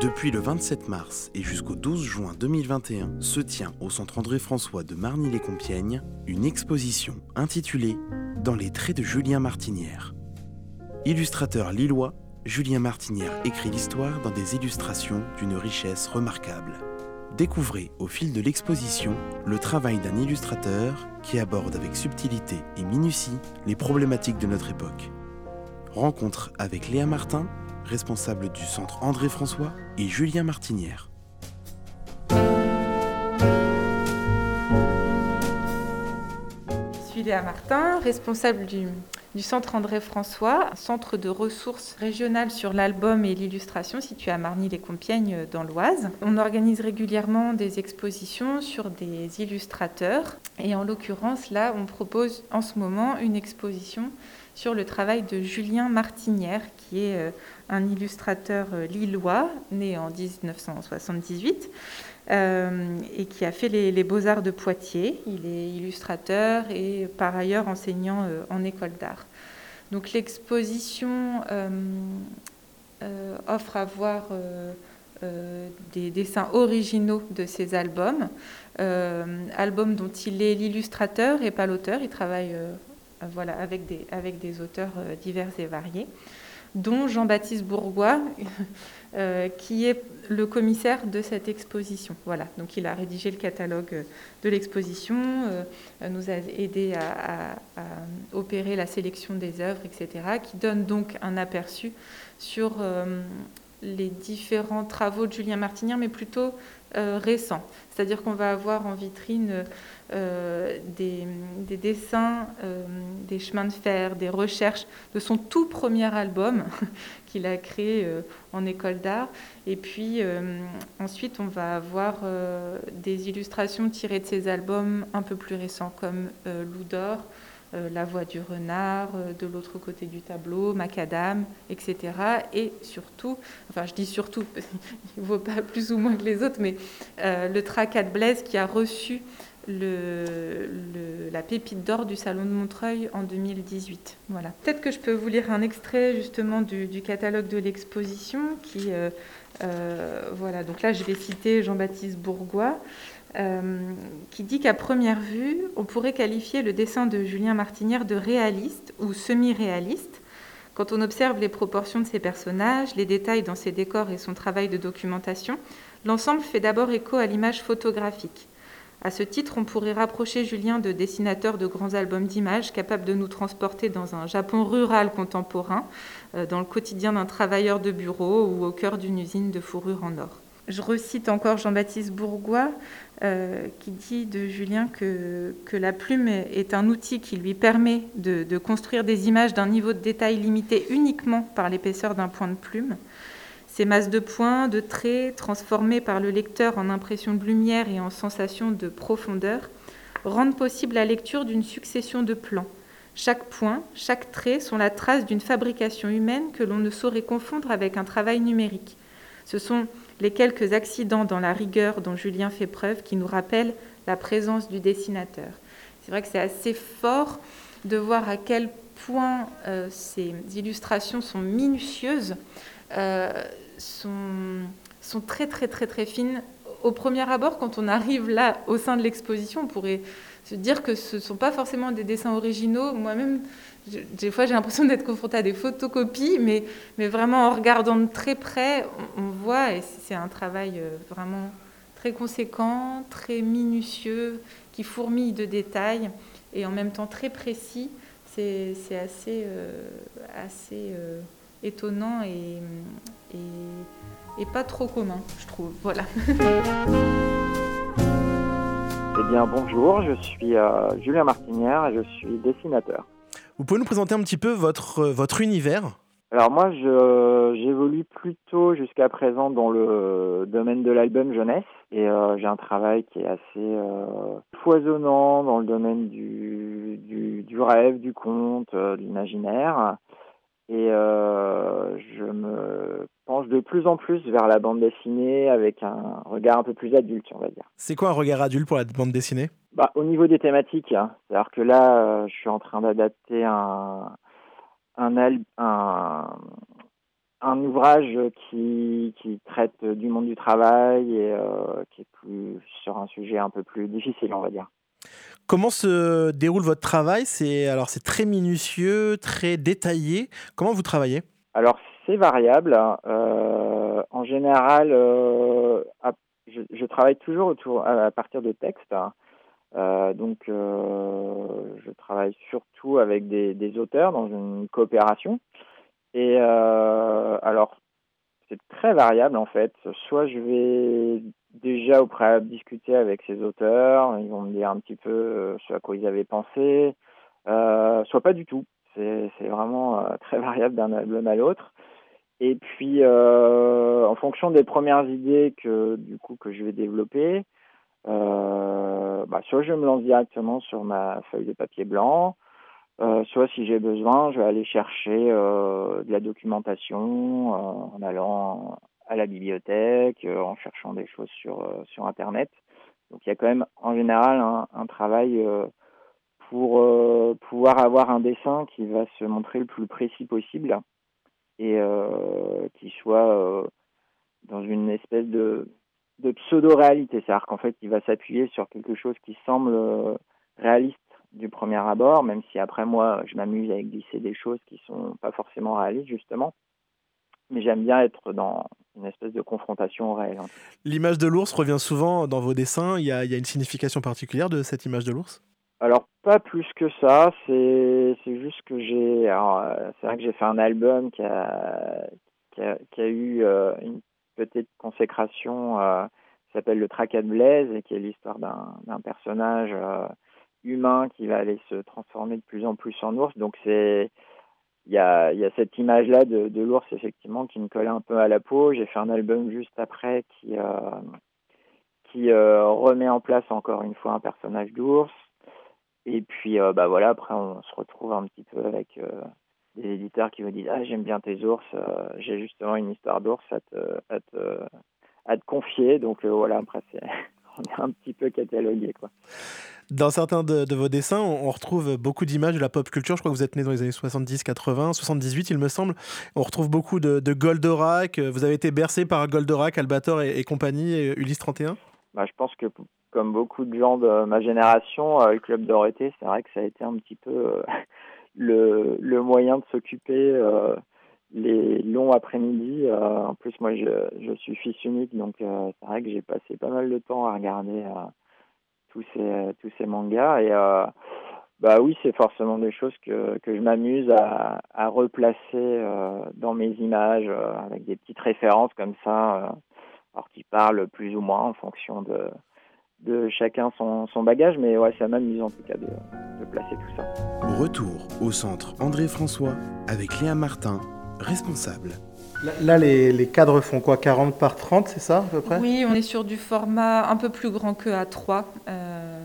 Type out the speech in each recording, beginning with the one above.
Depuis le 27 mars et jusqu'au 12 juin 2021 se tient au centre André-François de Marny-les-Compiègnes une exposition intitulée Dans les traits de Julien Martinière. Illustrateur lillois, Julien Martinière écrit l'histoire dans des illustrations d'une richesse remarquable. Découvrez au fil de l'exposition le travail d'un illustrateur qui aborde avec subtilité et minutie les problématiques de notre époque. Rencontre avec Léa Martin, responsable du centre André François, et Julien Martinière. Je suis Léa Martin, responsable du, du centre André François, centre de ressources régionales sur l'album et l'illustration situé à Marny-les-Compiègnes dans l'Oise. On organise régulièrement des expositions sur des illustrateurs et en l'occurrence là on propose en ce moment une exposition sur le travail de Julien Martinière qui est euh, un illustrateur euh, lillois né en 1978 euh, et qui a fait les, beaux-arts de Poitiers. Il est illustrateur et par ailleurs enseignant en école d'art. Donc l'exposition offre à voir des dessins originaux de ses albums, albums dont il est l'illustrateur et pas l'auteur. Il travaille voilà, avec, des, auteurs divers et variés dont Jean-Baptiste Bourgois, euh, qui est le commissaire de cette exposition. Voilà, donc il a rédigé le catalogue de l'exposition, euh, nous a aidé à, opérer la sélection des œuvres, etc., qui donne donc un aperçu sur euh, les différents travaux de Julien Martinière, mais plutôt récents. C'est-à-dire qu'on va avoir en vitrine euh, des, dessins, euh, des chemins de fer, des recherches de son tout premier album qu'il a créé euh, en école d'art. Et puis ensuite, on va avoir des illustrations tirées de ses albums un peu plus récents, comme Loup d'or. La voix du renard, de l'autre côté du tableau, Macadam, etc. Et surtout, enfin je dis surtout, il ne vaut pas plus ou moins que les autres, mais le Tracat de Blaise qui a reçu la pépite d'or du Salon de Montreuil en 2018. Voilà. Peut-être que je peux vous lire un extrait justement du, catalogue de l'exposition qui, euh, euh, voilà, donc là je vais citer Jean-Baptiste Bourgois. Euh, qui dit qu'à première vue, on pourrait qualifier le dessin de Julien Martinière de réaliste ou semi-réaliste. Quand on observe les proportions de ses personnages, les détails dans ses décors et son travail de documentation, l'ensemble fait d'abord écho à l'image photographique. À ce titre, on pourrait rapprocher Julien de dessinateur de grands albums d'images capables de nous transporter dans un Japon rural contemporain, euh, dans le quotidien d'un travailleur de bureau ou au cœur d'une usine de fourrure en or. Je recite encore Jean-Baptiste Bourgois euh, qui dit de Julien que, la plume est un outil qui lui permet de construire des images d'un niveau de détail limité uniquement par l'épaisseur d'un point de plume. Ces masses de points, de traits, transformées par le lecteur en impression de lumière et en sensation de profondeur, rendent possible la lecture d'une succession de plans. Chaque point, chaque trait sont la trace d'une fabrication humaine que l'on ne saurait confondre avec un travail numérique. Ce sont les quelques accidents dans la rigueur dont Julien fait preuve qui nous rappellent la présence du dessinateur. C'est vrai que c'est assez fort de voir à quel point euh, ces illustrations sont minutieuses. Euh, sont, sont très très très très fines. Au premier abord, quand on arrive là au sein de l'exposition, on pourrait se dire que ce ne sont pas forcément des dessins originaux. Moi-même, des fois, j'ai l'impression d'être confrontée à des photocopies, mais, mais vraiment en regardant de très près, on, voit, et c'est un travail euh, vraiment très conséquent, très minutieux, qui fourmille de détails, et en même temps très précis. C'est assez, euh, assez euh, étonnant et, et, pas trop commun, je trouve. Voilà. Eh bien, bonjour, je suis euh, Julien Martinière et je suis dessinateur. Vous pouvez nous présenter un petit peu votre, euh, votre univers? Alors moi, j'évolue plutôt jusqu'à présent dans le domaine de l'album jeunesse et euh, j'ai un travail qui est assez foisonnant dans le domaine du, du, du rêve, du conte, de l'imaginaire. Et euh, je me penche de plus en plus vers la bande dessinée avec un regard un peu plus adulte, on va dire. C'est quoi un regard adulte pour la bande dessinée? Bah, Au niveau des thématiques, hein. c'est-à-dire que là, euh, je suis en train d'adapter un, un, un, un ouvrage qui, qui, traite du monde du travail et qui est plus sur un sujet un peu plus difficile, on va dire. Comment se déroule votre travail? C'est alors c'est très minutieux, très détaillé. Comment vous travaillez? Alors c'est variable. Hein. en général, je, je, travaille toujours à, partir de textes. Hein. Euh, donc, euh, je travaille surtout avec des, des, auteurs dans une coopération. Et euh, alors, c'est très variable en fait. Soit je vais déjà au préalable discuter avec ces auteurs, ils vont me dire un petit peu euh, ce à quoi ils avaient pensé, euh, soit pas du tout. C'est vraiment euh, très variable d'un album à l'autre. Et puis, en fonction des premières idées que du coup que je vais développer, euh, bah, soit je me lance directement sur ma feuille de papier blanc, euh, soit si j'ai besoin, je vais aller chercher euh, de la documentation euh, en allant à la bibliothèque, euh, en cherchant des choses sur, sur Internet. Donc il y a quand même en général un, travail pour pouvoir avoir un dessin qui va se montrer le plus précis possible et qui soit dans une espèce de de pseudo-réalité. C'est-à-dire qu'en fait, il va s'appuyer sur quelque chose qui semble euh, réaliste du premier abord, même si après moi, je m'amuse à glisser des choses qui sont pas forcément réalistes, justement. Mais j'aime bien être dans une espèce de confrontation au réel. L'image de l'ours revient souvent dans vos dessins. Il y, a, il y a une signification particulière de cette image de l'ours? Alors, pas plus que ça. C'est juste que j'ai. Euh, c'est vrai que j'ai fait un album qui a, qui a, qui a eu euh, une petite consécration euh, qui s'appelle Le Tracat de Blaise et qui est l'histoire d'un personnage euh, humain qui va aller se transformer de plus en plus en ours. Donc c'est il y a, cette image-là de, l'ours effectivement qui me collait un peu à la peau. J'ai fait un album juste après qui euh, qui remet en place encore une fois un personnage d'ours. Et puis bah voilà, après on se retrouve un petit peu avec des éditeurs qui vous disent ah j'aime bien tes ours, euh, j'ai justement une histoire d'ours à te, confier. Donc euh, voilà, après on est un petit peu catalogué quoi. Dans certains de, vos dessins, on retrouve beaucoup d'images de la pop culture. Je crois que vous êtes né dans les années 70, 80, 78, il me semble. On retrouve beaucoup de, Goldorak. Vous avez été bercé par Goldorak, Albator et, compagnie, Ulysse 31 bah, Je pense que, comme beaucoup de gens de ma génération, euh, le Club Dorothée, c'est vrai que ça a été un petit peu le, le moyen de s'occuper euh, les longs après-midi. Euh, en plus, moi, je, je suis fils unique, donc euh, c'est vrai que j'ai passé pas mal de temps à regarder tous ces tous ces mangas et bah oui, c'est forcément des choses que, que je m'amuse à, à replacer dans mes images avec des petites références comme ça, alors qui parlent plus ou moins en fonction de, de chacun son, son, bagage, mais ouais, ça m'amuse en tout cas de, de, placer tout ça. Retour au centre André François avec Léa Martin, responsable. Là, les, les, cadres font quoi 40 par 30, c'est ça à peu près? Oui, on est sur du format un peu plus grand que A3, euh,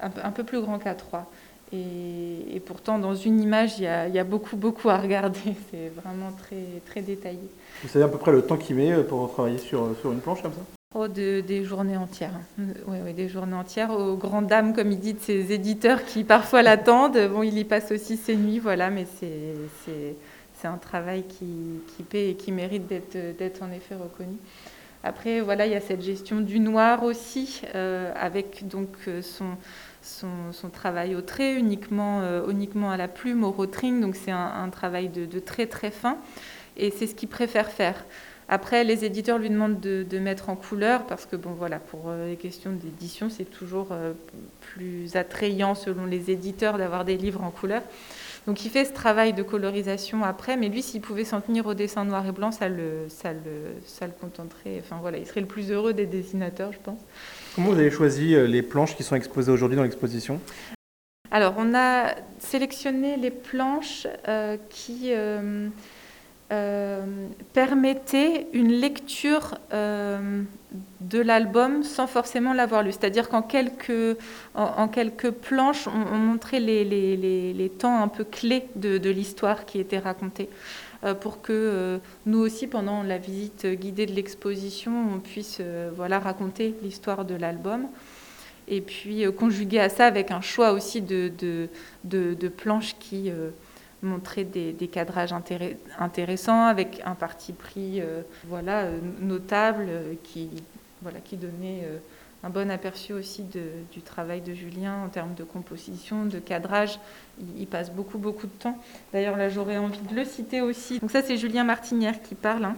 un, un, peu plus grand qu'A3. Et, et, pourtant, dans une image, il y, y a beaucoup, beaucoup à regarder. C'est vraiment très, très détaillé. Vous savez à peu près le temps qu'il met euh, pour travailler sur, sur une planche comme ça? Oh, de, des journées entières. Oui, oui, des journées entières. Aux grandes dames, comme il dit, de ses éditeurs qui parfois l'attendent. Bon, il y passe aussi ses nuits, voilà, mais c'est un travail qui, qui, paie et qui mérite d'être en effet reconnu. Après, voilà, il y a cette gestion du noir aussi, euh, avec donc son, son, travail au trait, uniquement, euh, uniquement à la plume, au rotring. Donc c'est un, travail de, de très très fin. Et c'est ce qu'il préfère faire. Après, les éditeurs lui demandent de, de, mettre en couleur parce que, bon, voilà, pour euh, les questions d'édition, c'est toujours euh, plus attrayant selon les éditeurs d'avoir des livres en couleur. Donc, il fait ce travail de colorisation après, mais lui, s'il pouvait s'en tenir au dessin noir et blanc, ça le, ça le, ça le contenterait. Enfin, voilà, il serait le plus heureux des dessinateurs, je pense. Comment vous avez choisi euh, les planches qui sont exposées aujourd'hui dans l'exposition? Alors, on a sélectionné les planches euh, qui. Euh, euh, permettait une lecture euh, de l'album sans forcément l'avoir lu. C'est-à-dire qu'en quelques, en, quelques planches, on, on montrait les, les, les, les, temps un peu clés de, de l'histoire qui était racontée, euh, pour que euh, nous aussi, pendant la visite guidée de l'exposition, on puisse euh, voilà, raconter l'histoire de l'album. Et puis conjuguer à ça avec un choix aussi de, de, de planches qui montrer des, cadrages intéressants avec un parti pris voilà, notable qui, voilà, qui donnait un bon aperçu aussi du travail de Julien en termes de composition, de cadrage. Il, passe beaucoup, beaucoup de temps. D'ailleurs, là, j'aurais envie de le citer aussi. Donc ça, c'est Julien Martinière qui parle hein,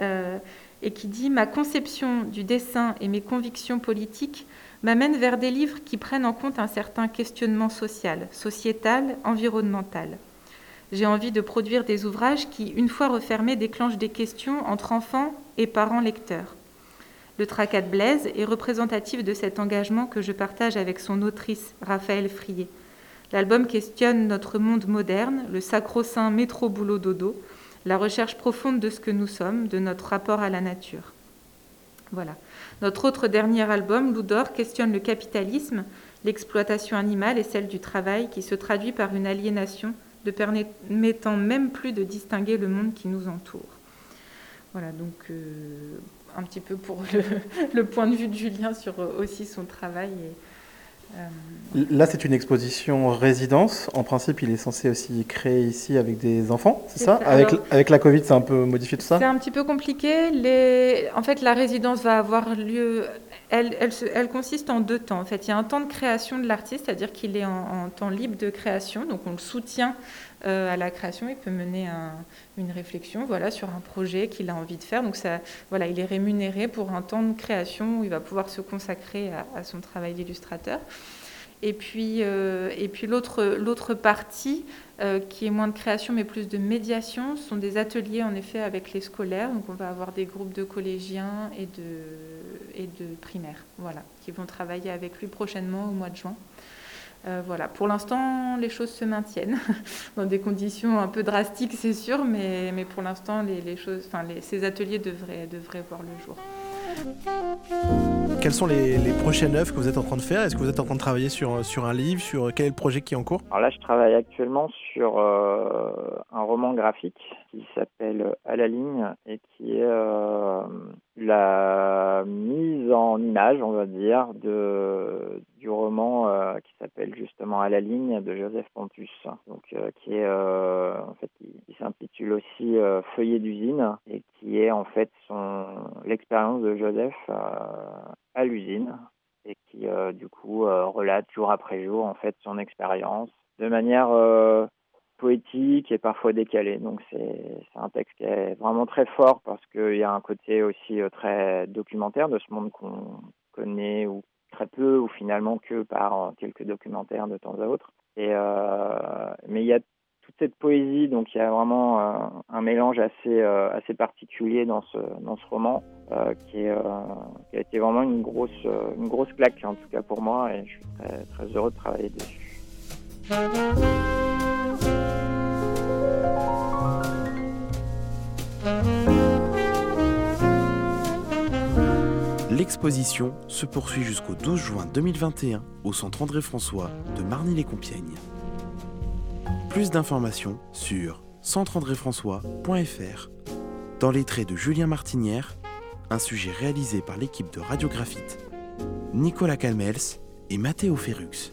euh, et qui dit « Ma conception du dessin et mes convictions politiques m'amènent vers des livres qui prennent en compte un certain questionnement social, sociétal, environnemental. J'ai envie de produire des ouvrages qui, une fois refermés, déclenchent des questions entre enfants et parents lecteurs. Le Tracat de Blaise est représentatif de cet engagement que je partage avec son autrice, Raphaël Frier. L'album questionne notre monde moderne, le sacro-saint métro-boulot-dodo, la recherche profonde de ce que nous sommes, de notre rapport à la nature. Voilà. Notre autre dernier album, Loudor, questionne le capitalisme, l'exploitation animale et celle du travail qui se traduit par une aliénation ne permettant même plus de distinguer le monde qui nous entoure. Voilà, donc euh, un petit peu pour le, point de vue de Julien sur euh, aussi son travail. Euh, Là, c'est une exposition résidence. En principe, il est censé aussi créer ici avec des enfants, c'est ça, avec, avec la Covid, c'est un peu modifié tout ça C'est un petit peu compliqué. Les... En fait, la résidence va avoir lieu. Elle, consiste en deux temps. En fait, il y a un temps de création de l'artiste, c'est-à-dire qu'il est en, temps libre de création, donc on le soutient euh, à la création, il peut mener une réflexion voilà, sur un projet qu'il a envie de faire. Donc voilà, il est rémunéré pour un temps de création où il va pouvoir se consacrer à, son travail d'illustrateur. Et puis, euh, l'autre partie, euh, qui est moins de création mais plus de médiation, sont des ateliers en effet avec les scolaires. Donc on va avoir des groupes de collégiens et de, et de primaires voilà, qui vont travailler avec lui prochainement au mois de juin. Euh, voilà, pour l'instant, les choses se maintiennent dans des conditions un peu drastiques, c'est sûr, mais, mais pour l'instant, les, choses, enfin, ces ateliers devraient, devraient voir le jour. Quelles sont les, prochaines œuvres que vous êtes en train de faire? Est-ce que vous êtes en train de travailler sur, sur un livre Sur quel est le projet qui est en cours? Alors là, je travaille actuellement sur euh, un roman graphique qui s'appelle À la ligne et qui est euh, la mise en image, on va dire, de, du roman euh, qui s'appelle justement À la ligne de Joseph Pontus, donc qui est en fait qui, s'intitule aussi Feuillet d'usine et qui est en fait son l'expérience de Joseph à l'usine et qui du coup relate jour après jour en fait son expérience de manière poétique et parfois décalé. Donc c'est un texte qui est vraiment très fort parce qu'il y a un côté aussi euh, très documentaire de ce monde qu'on connaît ou très peu ou finalement que par euh, quelques documentaires de temps à autre. Euh, mais il y a toute cette poésie, donc il y a vraiment un mélange assez assez particulier dans ce dans ce roman qui a été vraiment une grosse une grosse claque en tout cas pour moi et je suis très très heureux de travailler dessus. L'exposition se poursuit jusqu'au 12 juin 2021 au centre André-François de Marny-les-Compiègnes. Plus d'informations sur centreandréfrançois.fr. Dans les traits de Julien Martinière, un sujet réalisé par l'équipe de Radiographite, Nicolas Calmels et Mathéo Ferrux.